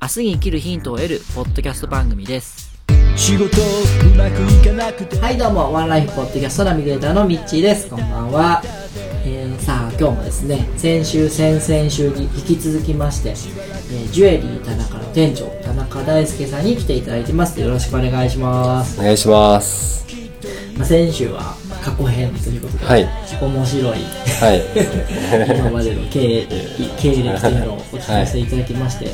明日に生きるヒントを得るポッドキャスト番組です。仕事うまくいかなくてはい、どうも、ワンライフポッドキャストナビゲーターのミッチーです。こんばんは。えー、さあ、今日もですね、先週、先々週に引き続きまして、えージュエリー田中の店長、田中大輔さんに来ていただいてます。よろしくお願いします。お願いします。まあ、先週は過去編ということで、はい面白いはい。今までの経経歴というのをお聞かせいただきまして、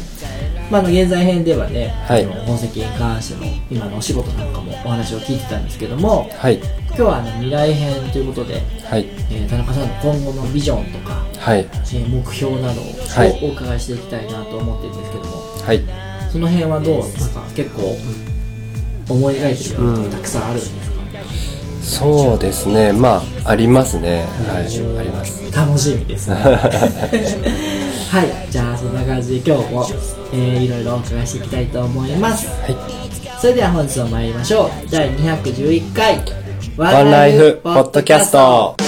まあ、あの現在編ではね、はいあの宝石に関しての今のお仕事なんかもお話を聞いてたんですけどもはい。今日はあの未来編ということで、はい。えー田中さんの今後のビジョンとか、はい。えー目標などをはいお伺いしていきたいなと思ってるんですけどもはい。その辺はどうなんか結構思い描いてるようがたくさんあるんですか、そうですね。まあ、ありますね。はい。あります。楽しみですね はいじゃあそんな感じで今日も、えーいろいろお伺いしていきたいと思いますはい。それでは本日も参りましょう第211回ワンライフポッドキャスト。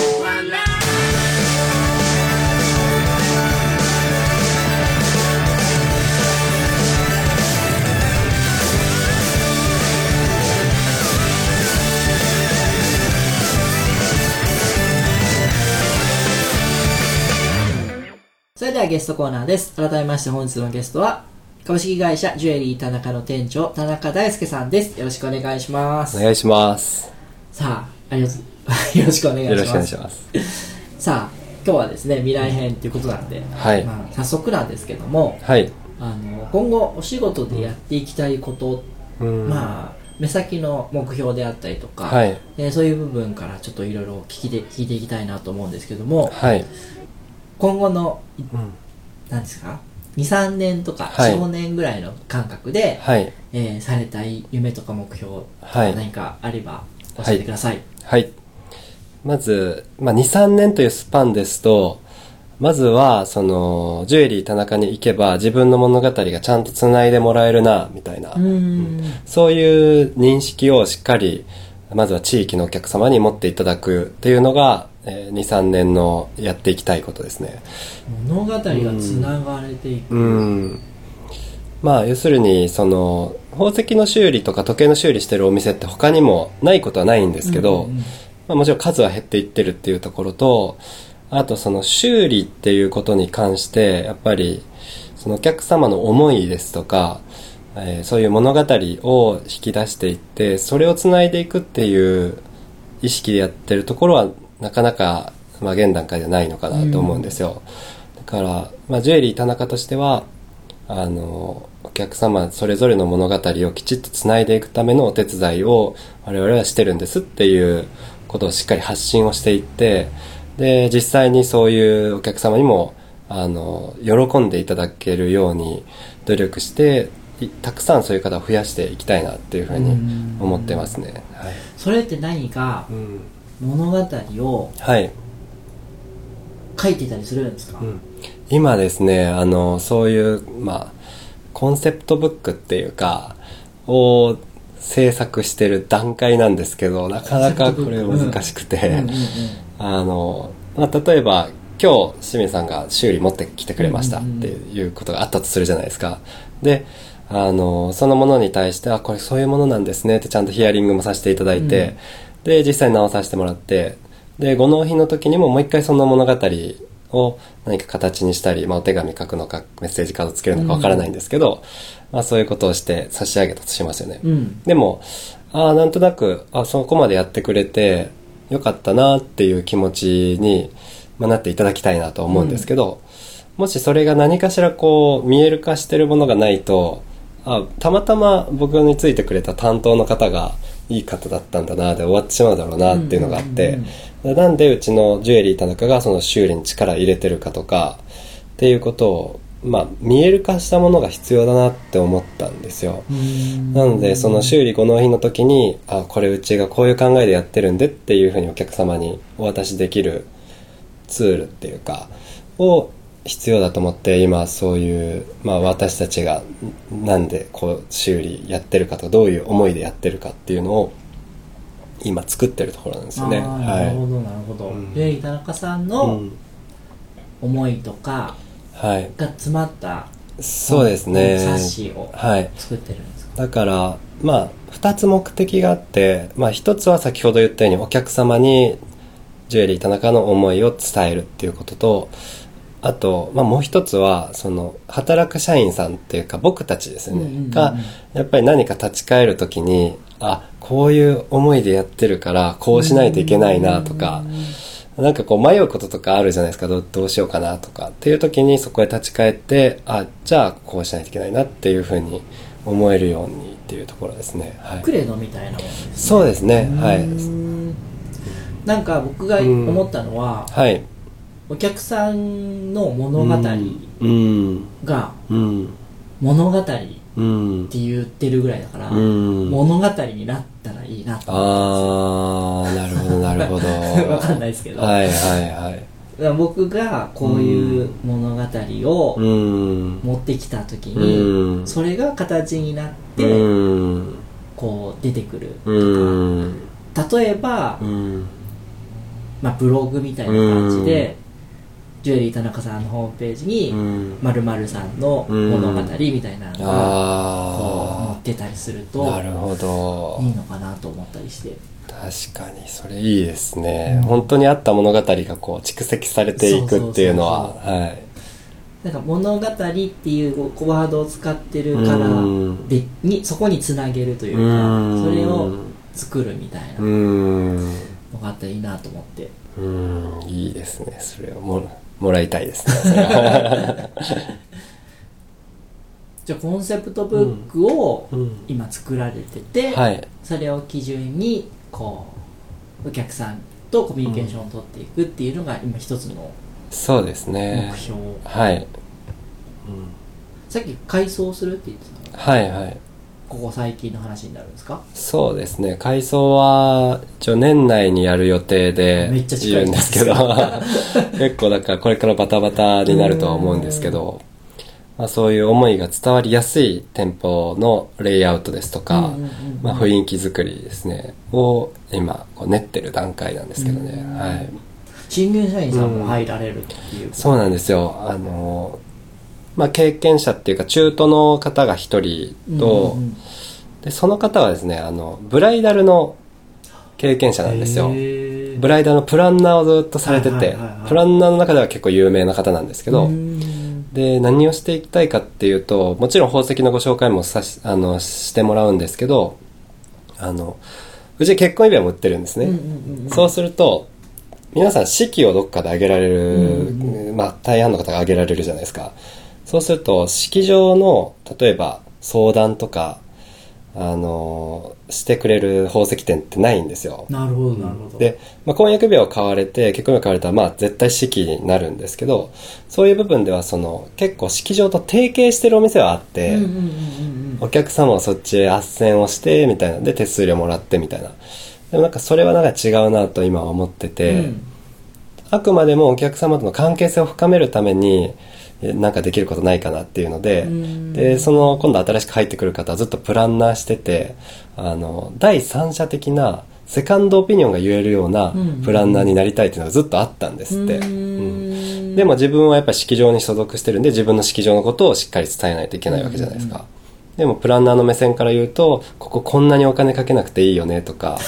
それではゲストコーナーです改めまして本日のゲストは株式会社ジュエリー田中の店長田中大輔さんですよろしくお願いしますお願いします。さあありがとう よろしくお願いしますよろしくお願いします。さあ今日はですね未来編ということなんで、はいまあ、早速なんですけどもはい。あの今後お仕事でやっていきたいこと、うん。まあ目先の目標であったりとか、はい。えーそういう部分からちょっといろいろ聞いて聞いていきたいなと思うんですけどもはい。今後のいうん。何ですか？23年とかはい45年ぐらいの感覚で、はい。えーされたい夢とか目標、はい何かあれば教えてください、はい。まず、まあ、2、3年というスパンですと、まずは、その、ジュエリー田中に行けば自分の物語がちゃんと繋いでもらえるな、みたいな。うーんそういう認識をしっかり、まずは地域のお客様に持っていただくっていうのが、えー2、3年のやっていきたいことですね。物語がつながれていく、うん。まあ、要するに、その、宝石の修理とか時計の修理してるお店って他にもないことはないんですけど、うんうんうんまあ、もちろん数は減っていってるっていうところと、あとその修理っていうことに関して、やっぱり、そのお客様の思いですとか、えーそういう物語を引き出していって、それを繋いでいくっていう意識でやってるところは、なかなか、まあ現段階ではないのかなと思うんですよ。だから、まあジュエリー田中としては、あの、お客様それぞれの物語をきちっと繋いでいくためのお手伝いを我々はしてるんですっていうことをしっかり発信をしていって、で、実際にそういうお客様にも、あの、喜んでいただけるように努力して、いたくさんそういう方を増やしていきたいなっていうふうに思ってますね。はい。それって何かうん。物語をはい。書いてたりするんですか、うん。今ですね、あの、そういう、まあ、コンセプトブックっていうか、を制作してる段階なんですけど、なかなかこれ難しくて、うん。うんうんあの、まあ、例えば、今日、清水さんが修理持ってきてくれましたっていうことがあったとするじゃないですか。で、あの、そのものに対して、あ、これそういうものなんですねってちゃんとヒアリングもさせていただいて、で、実際に直させてもらって、で、ご納品の時にももう一回その物語を何か形にしたり、まあ、お手紙書くのか、メッセージカードつけるのかわからないんですけど、まあ、そういうことをして差し上げたとしますよね。うん。でも、ああ、なんとなく、あそこまでやってくれて、よかったなっていう気持ちに、まあ、なっていただきたいなと思うんですけど、もしそれが何かしらこう、見える化してるものがないと、あ、たまたま僕についてくれた担当の方がいい方だったんだなで終わってしまうだろうなっていうのがあって、なんでうちのジュエリー田中がその修理に力入れてるかとか、っていうことを、まあ、見える化したものが必要だなって思ったんですよ。なので、その修理5納品の時に、あ、これうちがこういう考えでやってるんでっていうふうにお客様にお渡しできるツールっていうか、を必要だと思って今そういう、まあ私たちがなんでこう修理やってるかとどういう思いでやってるかっていうのを今作ってるところなんですよね。なるほどなるほど、うんで田中さんうのん。思いとかはい。が詰まったそうですね。冊子をはい。作ってるんですか？だから、まあ、二つ目的があって、まあ一つは先ほど言ったようにお客様にジュエリー田中の思いを伝えるっていうことと、あと、まあもう一つは、その、働く社員さんっていうか僕たちですよね、うんうんうんうんが、やっぱり何か立ち返るときに、あ、こういう思いでやってるから、こうしないといけないなとか、なんかこう迷うこととかあるじゃないですか、どうどうしようかなとか。っていう時にそこへ立ち返って、あ、じゃあこうしないといけないなっていうふうに思えるようにっていうところですね。はい。クレドみたいなものですねそうですね。はい。んなんか僕が思ったのは、はい。お客さんの物語うん。がうん。物語ってうん。言ってるぐらいだから、うん。物語になったらいいなと思あー、なるほど、なるほど。っ てわかんないですけど、はいはいはい。僕がこういう物語をうん。持ってきた時うに、ん。それが形になって、うん。こう出てくるうん。例えば、うん。まあ、ブログみたいな感じで、ジュエリー田中さんのホームページにうん。〇〇さんの物語みたいなのが載あってたりするあ、となるほど。いいのかなと思ったりして。確かにそれいいですね、本当にあった物語がこう蓄積されていくっていうのは。はい。なんか物語っていうワードを使ってるからうん。でにそこにつなげるといううん。かそれを作るみたいなうのんがあったらいいなと思って。うん。いいですねそれをももらいたいですね。じゃあコンセプトブックをうん。今作られてて、はい。それを基準にこうお客さんとコミュニケーションを取っていくっていうのが今一つのそうですね。目標、はい、さっき改装するって言ってたの？はいはいここ最近の話になるんですか？そうですね。改装は一応年内にやる予定でめっちゃ近いんですけど。結構だからこれからバタバタになるとは思うんですけど、まあ、そういう思いが伝わりやすい店舗のレイアウトですとか、うんうんうんうん。まあ、雰囲気作りですね。を今こう練ってる段階なんですけどね、うん。はい。新入社員さんも入られるっていう、そうなんですよ。あのまあ経験者っていうか中途の方が一人と、うんうんでその方はですねあのブライダルの経験者なんですよ。ブライダルのプランナーをずっとされててはいはいはいはい。プランナーの中では結構有名な方なんですけど、うん。で何をしていきたいかっていうともちろん宝石のご紹介もさしあのしてもらうんですけどあのうち結婚指輪も売ってるんですね、うんうんうんそうすると皆さん式をどっかで挙げられる、うんまあ大半の方が挙げられるじゃないですかそうすると式場の例えば相談とかあのしてくれる宝石店ってないんですよ。なるほどなるほど。で、まあ、婚約指輪を買われて結婚指輪を買われたらまあ絶対式になるんですけどそういう部分ではその結構式場と提携してるお店はあって、お客様はそっちへ斡旋をしてみたいな。で手数料もらってみたいな。でもなんかそれはなんか違うなと今は思ってて、うん。あくまでもお客様との関係性を深めるためにえなんかできることないかなっていうので、うん。でその今度新しく入ってくる方はずっとプランナーしててあの第三者的なセカンドオピニオンが言えるようなうんプランナーになりたいっていうのがずっとあったんですって、ううん。んでも自分はやっぱり式場に所属してるんで自分の式場のことをしっかり伝えないといけないわけじゃないですか、でもプランナーの目線から言うとこここんなにお金かけなくていいよねとか、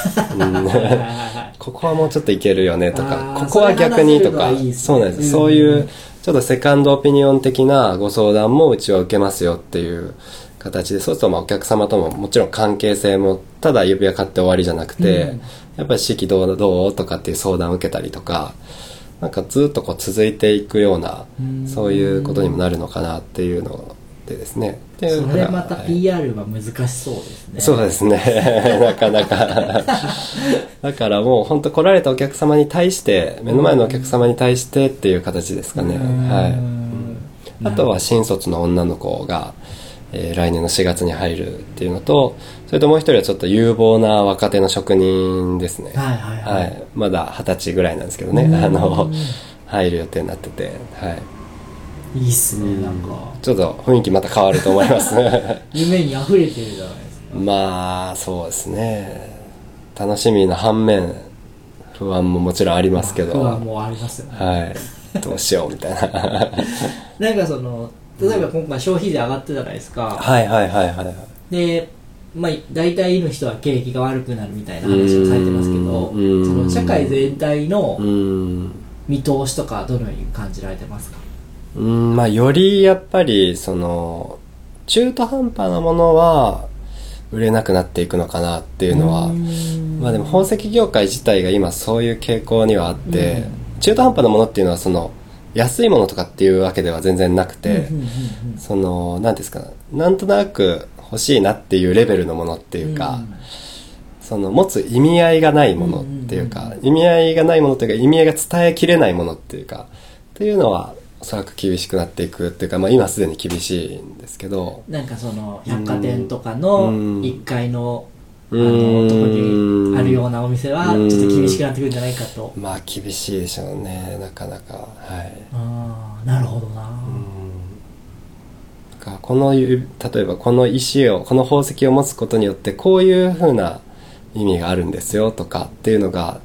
ここはもうちょっといけるよねとあかーここは逆にとか。そうなんです、うんそういうちょっとセカンドオピニオン的なご相談もうちは受けますよっていう形でそうするとまあお客様とももちろん関係性もただ指輪買って終わりじゃなくて、うん。やっぱり式どうどうとかっていう相談を受けたりとかなんかずっとこう続いていくようなうん。そういうことにもなるのかなっていうのでですね。でそれまたはい。PR は難しそうですね。そうですね。なかなか。だからもう本当来られたお客様に対して、目の前のお客様に対してっていう形ですかね。うん。はい。あとは新卒の女の子が、えー来年の4月に入るっていうのとそれともう一人はちょっと有望な若手の職人ですね。はいはいはい。はい。まだ二十歳ぐらいなんですけどね。うん。あの入る予定になってて、はい、いいっすねなんか。ちょっと雰囲気また変わると思います。夢に溢れてるじゃないですか。まあそうですね。楽しみな反面不安ももちろんありますけど、不安もありますよね。はい。どうしようみたいな。なんかその例えば今回消費税上がってたじゃないですか、はいはいはいはいはい。でまあ大体の人は景気が悪くなるみたいな話をされてますけどうん。その社会全体のうん。見通しとかどのように感じられてますか？うんまあよりやっぱりその中途半端なものは売れなくなっていくのかなっていうのはまあでも宝石業界自体が今そういう傾向にはあって、中途半端なものっていうのはその安いものとかっていうわけでは全然なくて、その何ですかなんとなく欲しいなっていうレベルのものっていうか、その持つ意味合いがないものっていうか、意味合いがないものっていうか意味合いが伝えきれないものっていうかっていうのはおそらく厳しくなっていくっていうか、まあ、今すでに厳しいんですけど。なんかその百貨店とかのうん。1階のあうん。のとこにあるようなお店はちょっと厳しくなってくるんじゃないかと。まあ厳しいでしょうねなかなか。はい。ああなるほどな。だからこのゆ例えばこの石をこの宝石を持つことによってこういうふうな意味があるんですよとかっていうのが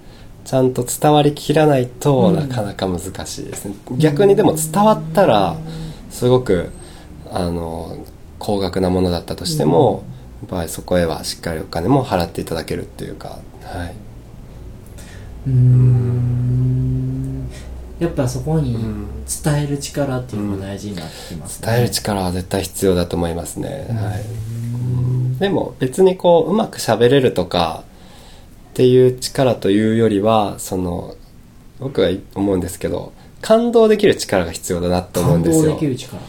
ちゃんと伝わりきらないとうん。なかなか難しいですね、逆にでも伝わったらすごくあの高額なものだったとしても、やっぱりそこへはしっかりお金も払っていただけるっていうかはい、うーん。やっぱそこに伝える力っていうのが大事になってきますね。伝える力は絶対必要だと思いますね、はい。でも別にこううまく喋れるとかっていう力というよりはその僕は思うんですけど感動できる力が必要だなと思うんです感動よできる力。例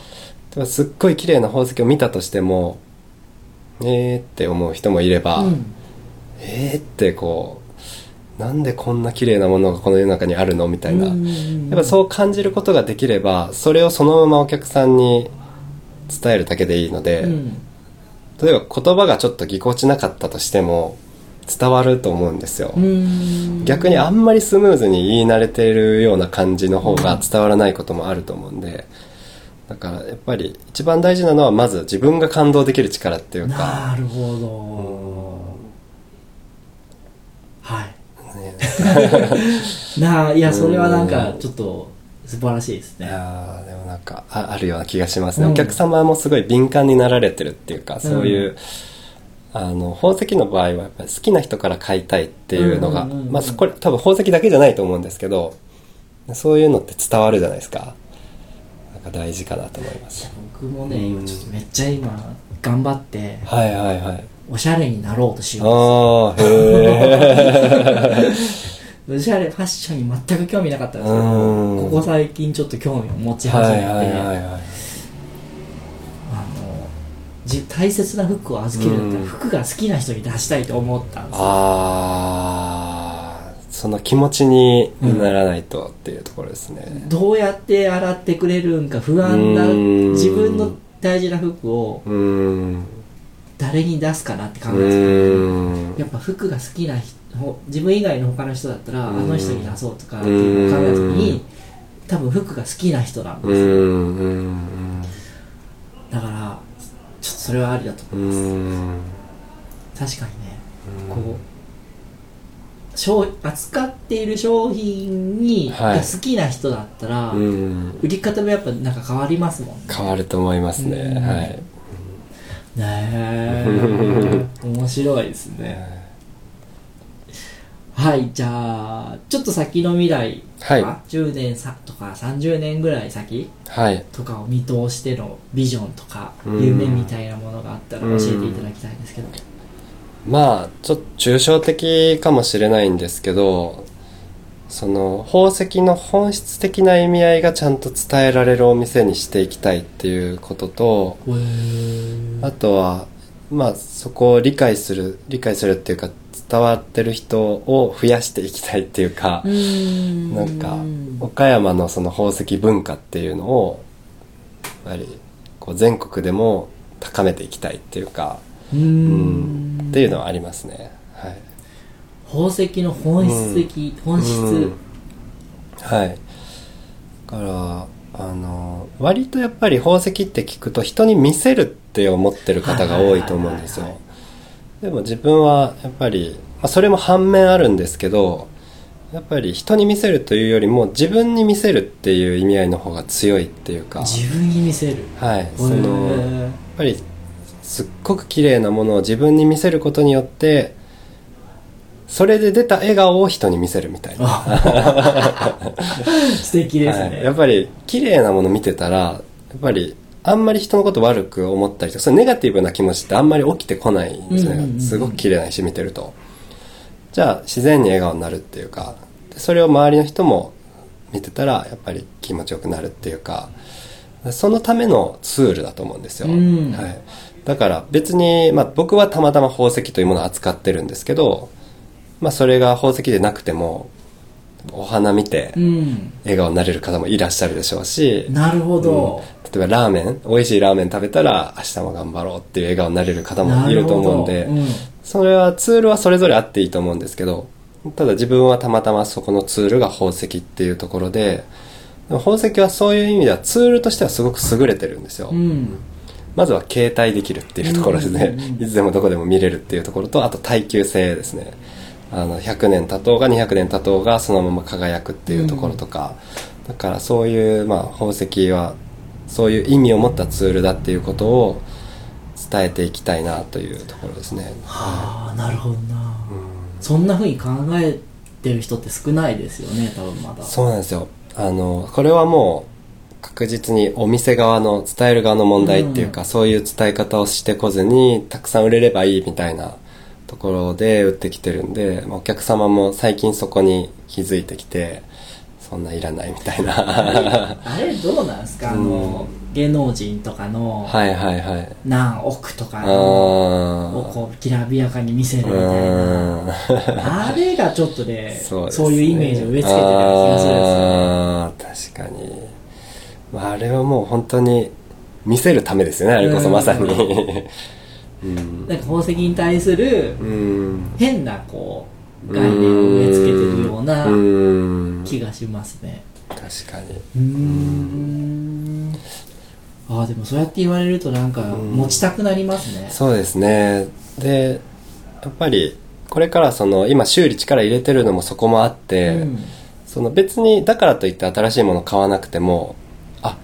えばすっごい綺麗な宝石を見たとしてもえーって思う人もいれば、うん。えーってこうなんでこんな綺麗なものがこの世の中にあるのみたいな、うん。やっぱそう感じることができればそれをそのままお客さんに伝えるだけでいいので、うん。例えば言葉がちょっとぎこちなかったとしても伝わると思うんですよ、うん。逆にあんまりスムーズに言い慣れているような感じの方が伝わらないこともあると思うんでだからやっぱり一番大事なのはまず自分が感動できる力っていうか、なるほど。はい。ね。なあいやそれはなんかちょっと素晴らしいですいねやーでもなんかああるような気がしますね、うん。お客様もすごい敏感になられてるっていうかそういう、あの宝石の場合はやっぱり好きな人から買いたいっていうのが、まあそこれ多分宝石だけじゃないと思うんですけどそういうのって伝わるじゃないですか。なんか大事かなと思います。僕もね今ちょっとめっちゃ今頑張ってはいはいはい。おしゃれになろうとしよああへえう おしゃれファッションに全く興味なかったんですけうん。どここ最近ちょっと興味を持ちはい始めて、はいはいはいあのじ大切な服を預けるんだったらうん。服が好きな人に出したいと思ったんですよ。ああその気持ちにならないとっていうところですね、どうやって洗ってくれるんか不安なうん。自分の大事な服を誰に出すかなって考うえてたやっぱ服が好きな人自分以外の他の人だったらあうん。の人に出そうとかっていうのを考えた時に多分服が好きな人なんですようーんうんだからちょっとそれはありだとう思います。ん。確かにね。こう商扱っている商品に、はい。が好きな人だったら、うん。売り方もやっぱなんか変わりますもんね。変わると思いますね。うん。はい。ねえ。面白いですね。はいじゃあちょっと先の未来はい。あ10年さとか30年ぐらい先はい。とかを見通してのビジョンとかうん。夢みたいなものがあったら教えていただきたいんですけど。まあちょっと抽象的かもしれないんですけどその宝石の本質的な意味合いがちゃんと伝えられるお店にしていきたいっていうこととあとはまあそこを理解する理解するっていうか伝わってる人を増やしていきたいっていうかうーん。なんか岡山のその宝石文化っていうのをぱりこう全国でも高めていきたいっていうか、うん。んっていうのはありますね。はい。宝石の本質的、本質、うん。はい。だからあの割とやっぱり宝石って聞くと人に見せるって思ってる方が多いと思うんですよでも自分はやっぱり、まあ、それも反面あるんですけどやっぱり人に見せるというよりも自分に見せるっていう意味合いの方が強いっていうか。自分に見せる？はい。そのへやーっぱりすっごく綺麗なものを自分に見せることによってそれで出た笑顔を人に見せるみたいな、素敵ですね、はい、やっぱり綺麗なもの見てたらやっぱりあんまり人のこと悪く思ったりとかそのネガティブな気持ちってあんまり起きてこないんですね、うんうんうんうん。すごく綺麗な石見てると。じゃあ自然に笑顔になるっていうか。でそれを周りの人も見てたらやっぱり気持ちよくなるっていうか。そのためのツールだと思うんですよ、うん。はい、だから別に、まあ、僕はたまたま宝石というものを扱ってるんですけど、まあ、それが宝石でなくてもお花見てうん。笑顔になれる方もいらっしゃるでしょうし、なるほど、例えばラーメン美味しいラーメン食べたら明日も頑張ろうっていう笑顔になれる方もいると思うんで、うん。それはツールはそれぞれあっていいと思うんですけどただ自分はたまたまそこのツールが宝石っていうところででも宝石はそういう意味ではツールとしてはすごく優れてるんですよ、うん。まずは携帯できるっていうところですね、うんうんうんいつでもどこでも見れるっていうところとあと耐久性ですね。あの100年経とうが200年経とうがそのまま輝くっていうところとか、だからそういう、まあ、宝石はそういう意味を持ったツールだっていうことを伝えていきたいなというところですね。はあなるほどな、そんな風に考えてる人って少ないですよね多分まだ。そうなんですよ。あのこれはもう確実にお店側の伝える側の問題っていうか、そういう伝え方をしてこずにたくさん売れればいいみたいなところで売ってきてるんで、まあお客様も最近そこに気づいてきてそんないらないみたいな。あれどうなんですか、あの芸能人とかのはいはいはい。何億とかをー。こうきらびやかに見せるみうたいな。あれがちょっとねそうね。そういうイメージを植え付けてる気がするんですよあー確かに、まあ、あれはもう本当に見せるためですよねあれこそまさに。う んなんか宝石に対するうん。変なこう概念を植え付けてるようなうん。気がしますね。確かに。うーん。ああでもそうやって言われるとなんか持ちたくなりますね。そうですね。でやっぱりこれからその今修理力入れてるのもそこもあって、うん。その別にだからといって新しいもの買わなくてもあ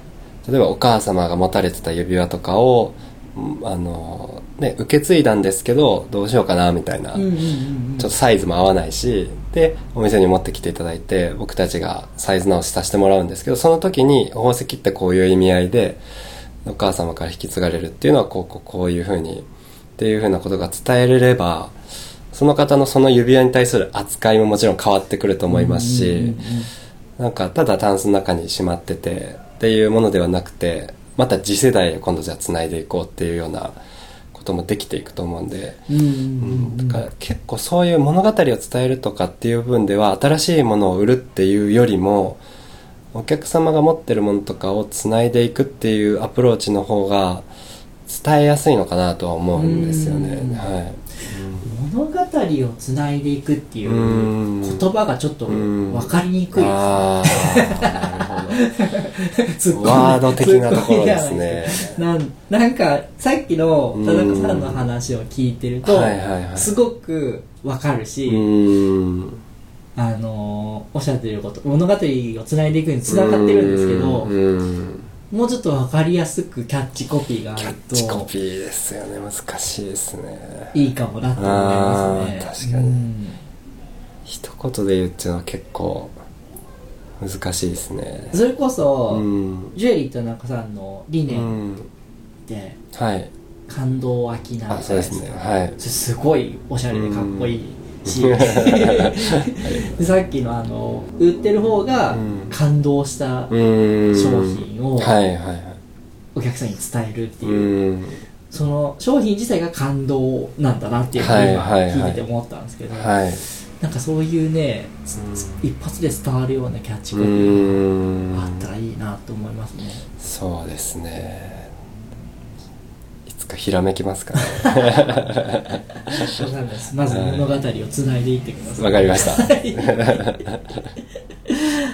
例えばお母様が持たれてた指輪とかをうんあの、ね、受け継いだんですけどどうしようかなみたいな、ちょっとサイズも合わないしでお店に持ってきていただいて僕たちがサイズ直しさせてもらうんですけどその時に宝石ってこういう意味合いでお母様から引き継がれるっていうのはこうこうこういうふうにっていうふうなことが伝えれればその方のその指輪に対する扱いももちろん変わってくると思いますし、なんかただタンスの中にしまっててっていうものではなくてまた次世代へ今度じゃあ繋いでいこうっていうようなこともできていくと思うんで、うんだから結構そういう物語を伝えるとかっていう部分では新しいものを売るっていうよりもお客様が持ってるものとかをつないでいくっていうアプローチの方が伝えやすいのかなとは思うんですよね、うん。はい、物語をつないでいくっていううん。言葉がちょっとうん。分かりにくい。ああなるほど。ツッコミワード的なところですね。なんなんかさっきの田中さんの話を聞いてるとはいはいはい。すごく分かるし、あのーおっしゃってること物語をつないでいくにつながってるんですけどもうちょっと分かりやすくキャッチコピーがあるキャッチコとピーですよね。難しいですね。いいかもなって思いますね確かに。うん。一言で言うっていうのは結構難しいですね。それこそ、うん。ジュエリー田中さんの理う念っん。てはい。感動を飽きないあそうですね。はい。すごいおしゃれでかっこいいし、でさっきのあの売ってる方がうん。感動した商品をはいはいはい。お客さんに伝えるってういう、ん。その商品自体が感動なんだなっていうふうに聞いてて思ったんですけど、はい。なんかそういうね、一発で伝わるようなキャッチコうピーがあったらいいなと思いますね。そうですねかひらめきますかね。そうなんです。まず物語をつないでいってください。わかりました。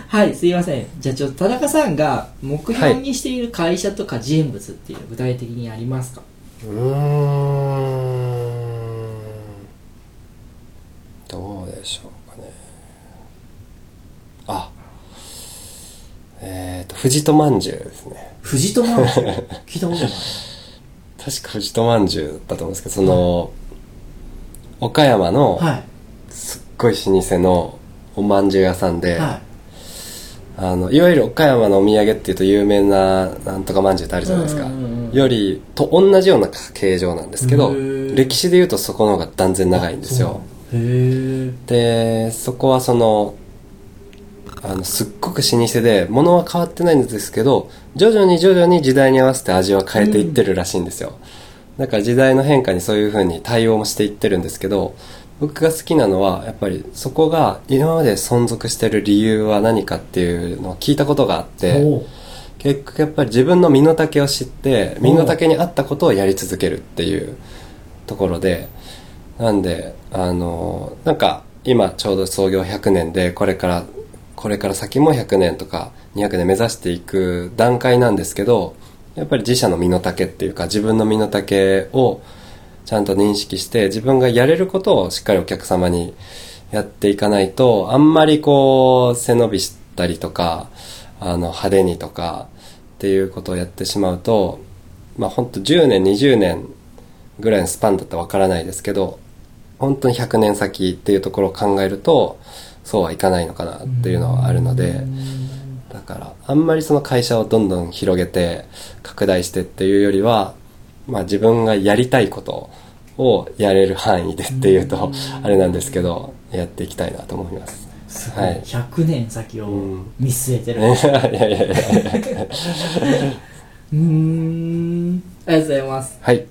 はい、すいません。じゃあちょっと田中さんが目標にしている会社とか人物っていうのは具体的にありますか、うーん。どうでしょうかね。あ。えっ、と藤戸まんじゅうですね。藤戸マンション聞いたことない。確か藤戸まんじゅうだと思うんですけどその、岡山のはい。すっごい老舗のおまんじゅう屋さんで、はあのいわゆる岡山のお土産っていうと有名ななんとかまんじゅうってあるじゃないですか、うんうんうんうんよりと同じような形状なんですけど歴史でいうとそこの方が断然長いんですよい。へえ。でそこはそのあのすっごく老舗で物は変わってないんですけど徐々に徐々に時代に合わせて味は変えていってるらしいんですよ、だから時代の変化にそういう風に対応もしていってるんですけど僕が好きなのはやっぱりそこが今まで存続してる理由は何かっていうのを聞いたことがあって結局やっぱり自分の身の丈を知って身の丈に合ったことをやり続けるっていうところでなんであのなんか今ちょうど創業100年でこれからこれから先も100年とか200年目指していく段階なんですけどやっぱり自社の身の丈っていうか自分の身の丈をちゃんと認識して自分がやれることをしっかりお客様にやっていかないとあんまりこう背伸びしたりとかあの派手にとかっていうことをやってしまうとまあ本当10年20年ぐらいのスパンだったらわからないですけど本当に100年先っていうところを考えるとそうはいかないのかなっていうのはあるのでだからあんまりその会社をどんどん広げて拡大してっていうよりはまあ自分がやりたいことをやれる範囲でっていうとあれなんですけどやっていきたいなと思います。すごい。はい100年先をうん見据えてる。いやいやいやいや うーん。ありがとうございます。はい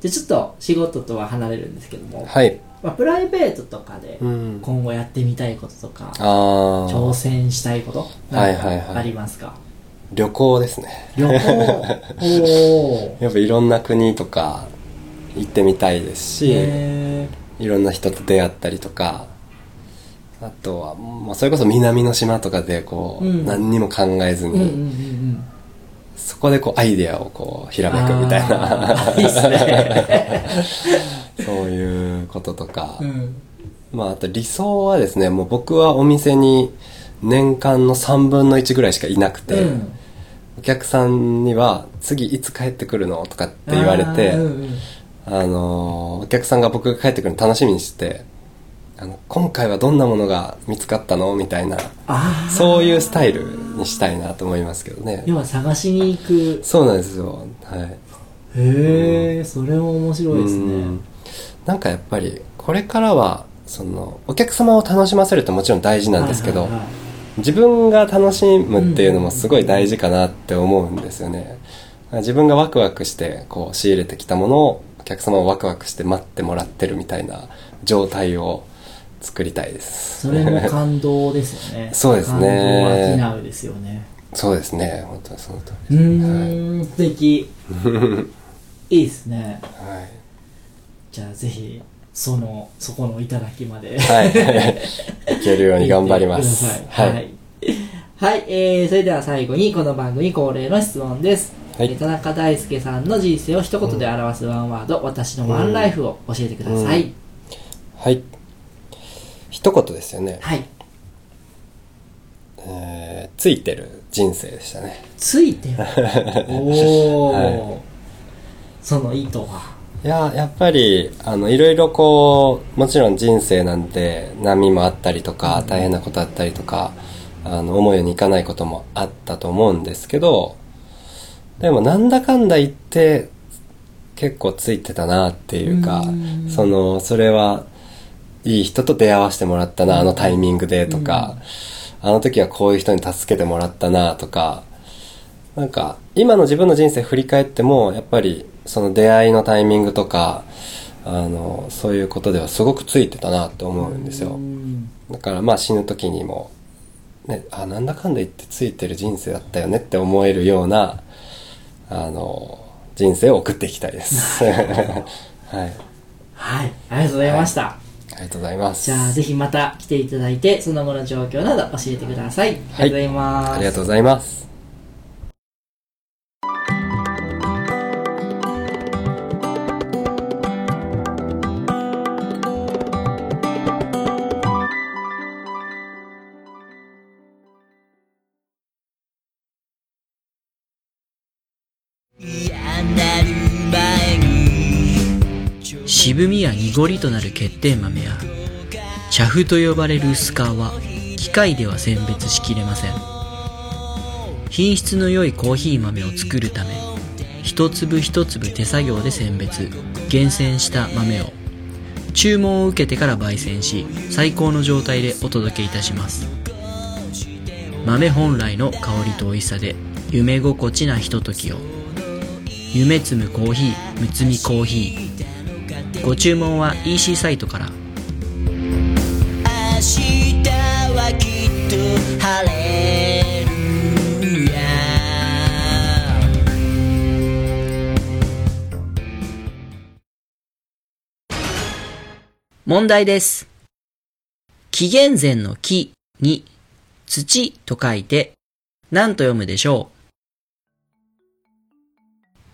じゃあちょっと仕事とは離れるんですけども、はいまあ、プライベートとかでうん。今後やってみたいこととか、ああ挑戦したいことはいはいはい。ありますか、旅行ですね。旅行。やっぱいろんな国とか行ってみたいですし、へいろんな人と出会ったりとかあとは、まあ、それこそ南の島とかでこう、うん。何にも考えずに、ーうんうんうんうん。そこでこうアイデアをこうひらめくみたいな。いいっすね そういうこととか、うん。まああと理想はですねもう僕はお店に年間の3分の1ぐらいしかいなくて、うん。お客さんには「次いつ帰ってくるの?」とかって言われてあーうんうん。あのーお客さんが僕が帰ってくるの楽しみにしてあの今回はどんなものが見つかったのみたいなそういうスタイルにしたいなと思いますけどね。要は探しに行く。そうなんですよ。はい。へえそれも面白いですね。うんなんかやっぱりこれからはそのお客様を楽しませるってもちろん大事なんですけど、はいはいはい。自分が楽しむっていうのもすごい大事かなって思うんですよね。自分がワクワクしてこう仕入れてきたものをお客様をワクワクして待ってもらってるみたいな状態を作りたいです。それも感動ですよね。そうですね。感動ですよね。そうですね。本当にその通うりです、ーん素敵。い。いですね。はいじゃあぜひそのそこの頂まではい、はい、いけるように頑張りま行すってください。はい。はい、えー、それでは最後にこの番組恒例の質問です。はいえー田中大輔さんの人生を一言で表すワンワード、私のワンライフを教えてください。はい一言ですよね、はい。えーついてる人生でしたねついてる？おー。はその意図は？いややっぱりあのいろいろこうもちろん人生なんで波もあったりとか大変なことあったりとかあの思うようにいかないこともあったと思うんですけどでもなんだかんだ言って結構ついてたなっていうかうん。そのそれはいい人と出会わせてもらったなあのタイミングでとかあの時はこういう人に助けてもらったなとかなんか今の自分の人生振り返ってもやっぱりその出会いのタイミングとかあのそういうことではすごくついてたなって思うんですようんだからまあ死ぬ時にも、ね、あ、なんだかんだ言ってついてる人生だったよねって思えるような、あの、人生を送っていきたいです。はい。はい。ありがとうございました。ありがとうございます。じゃあ、ぜひまた来ていただいて、その後の状況など教えてください。ありがとうございます。ありがとうございます。渋みや濁りとなる欠点豆や茶粉と呼ばれる薄皮は機械では選別しきれません。品質の良いコーヒー豆を作るため一粒一粒手作業で選別厳選した豆を注文を受けてから焙煎し最高の状態でお届けいたします。豆本来の香りと美味しさで夢心地なひとときを。夢摘むコーヒーむつみコーヒー。ご注文は EC サイトから明日はきっと晴れるや問題です。紀元前の木に土と書いて何と読むでしょう？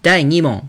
第2問。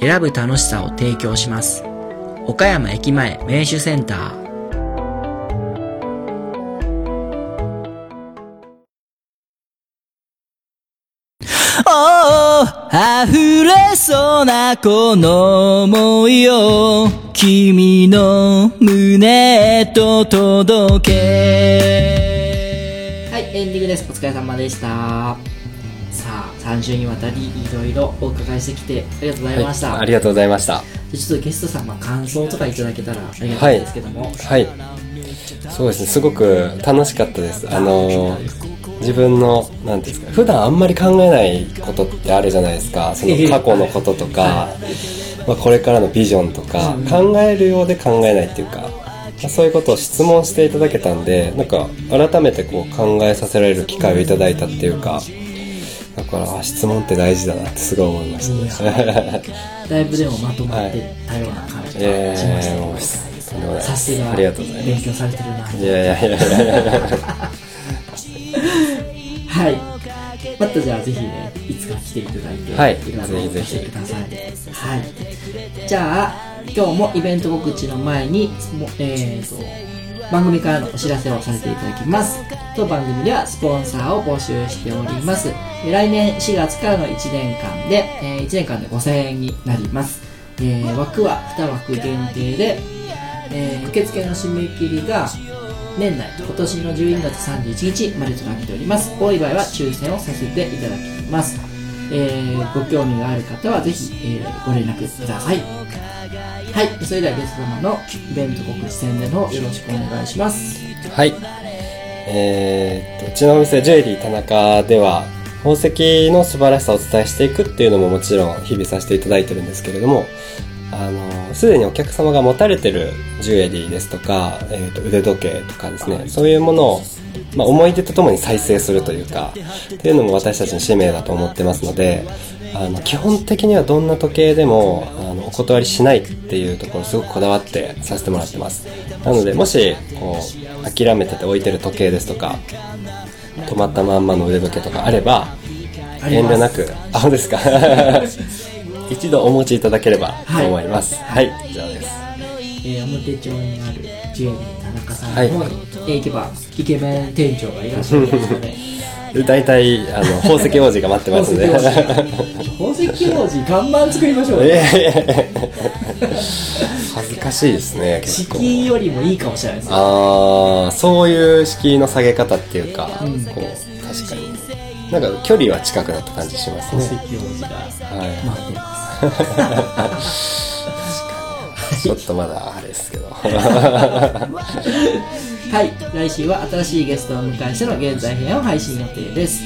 選ぶ楽しさを提供します。岡山駅前名酒センターおお溢れそうなこの想いを君の胸へと届けはい、エンディングです。お疲れ様でした。さあ、3週にわたりいろいろお伺いしてきてありがとうございました。はい、ありがとうございました。でちょっとゲストさん、まあ、感想とかいただけたらありがたいんですけども。はい。そうですね、すごく楽しかったです。あの自分の、なんていうんですか、普段あんまり考えないことってあるじゃないですか。その過去のこととか、まあ、これからのビジョンとか、考えるようで考えないっていうか、まあそういうことを質問していただけたんで、なんか、改めてこう考えさせられる機会をいただいたっていうか、だから、あ質問って大事だなってすごい思いましたね。だいぶでもまとまってたような感じえがしましたね。さすがありがとうございます。勉強されてるな。いやいやいやいやはい。またじゃあぜひね、いつか来ていただいて、はいぜひぜひ教えてください。はい。じゃあ、今日もイベント告知の前に、もえーと、番組からのお知らせをさせていただきます。と番組ではスポンサーを募集しております。来年4月からの1年間で、え1年間で5000円になります。え枠は2枠限定で、え受付の締め切りが年内今年の12月31日までとなっております多い場合は抽選をさせていただきます、えご興味がある方はぜひ、えご連絡くださいはいそれではゲスト様のイベント告知宣伝の方よろしくお願いしますはい。えーっと、うちのお店、ジュエリー田中では、宝石の素晴らしさをお伝えしていくっていうのももちろん日々させていただいてるんですけれども、あの、すでにお客様が持たれてるジュエリーですとか、えーっと、腕時計とかですね、そういうものを、まあ、思い出とともに再生するというか、っていうのも私たちの使命だと思ってますので、あの、基本的にはどんな時計でも、あの、お断りしないっていうところすごくこだわってさせてもらってます。なので、もし、こう、諦めてて置いてる時計ですとか、止まったまんまの腕時計とかあれば、遠慮なく、あ、そうですか？一度お持ちいただければと思います。はい、以上です。えー表町にあるジュエリー田中さんの方に、えー行けばイケメン店長がいらっしゃるので、で 大体あの宝石王子が待ってますんで宝石王子看板作りましょうよ。ええ。恥ずかしいですね敷居よりもいいかもしれないですね。ああそういう敷居の下げ方っていうか、こう確かに。なんか距離は近くなった感じします宝石ね王子がはい。待ってます ちょっとまだあれですけど。はい来週は新しいゲストをお迎えしての現在編を配信予定です。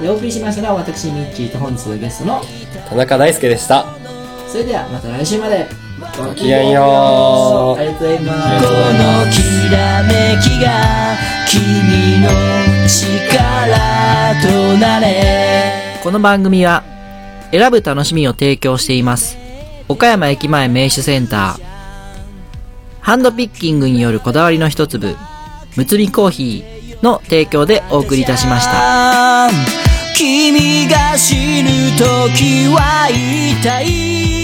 でお送りしましたのは私ミッチーと本日のゲストの田中大輔でした。それではまた来週まで。ごきげんよう。ありがとうございます。このきらめきが君の力となれ。この番組は選ぶ楽しみを提供しています岡山駅前名手センター。ハンドピッキングによるこだわりの一粒むつみコーヒーの提供でお送りいたしました。君が死ぬ時は痛い。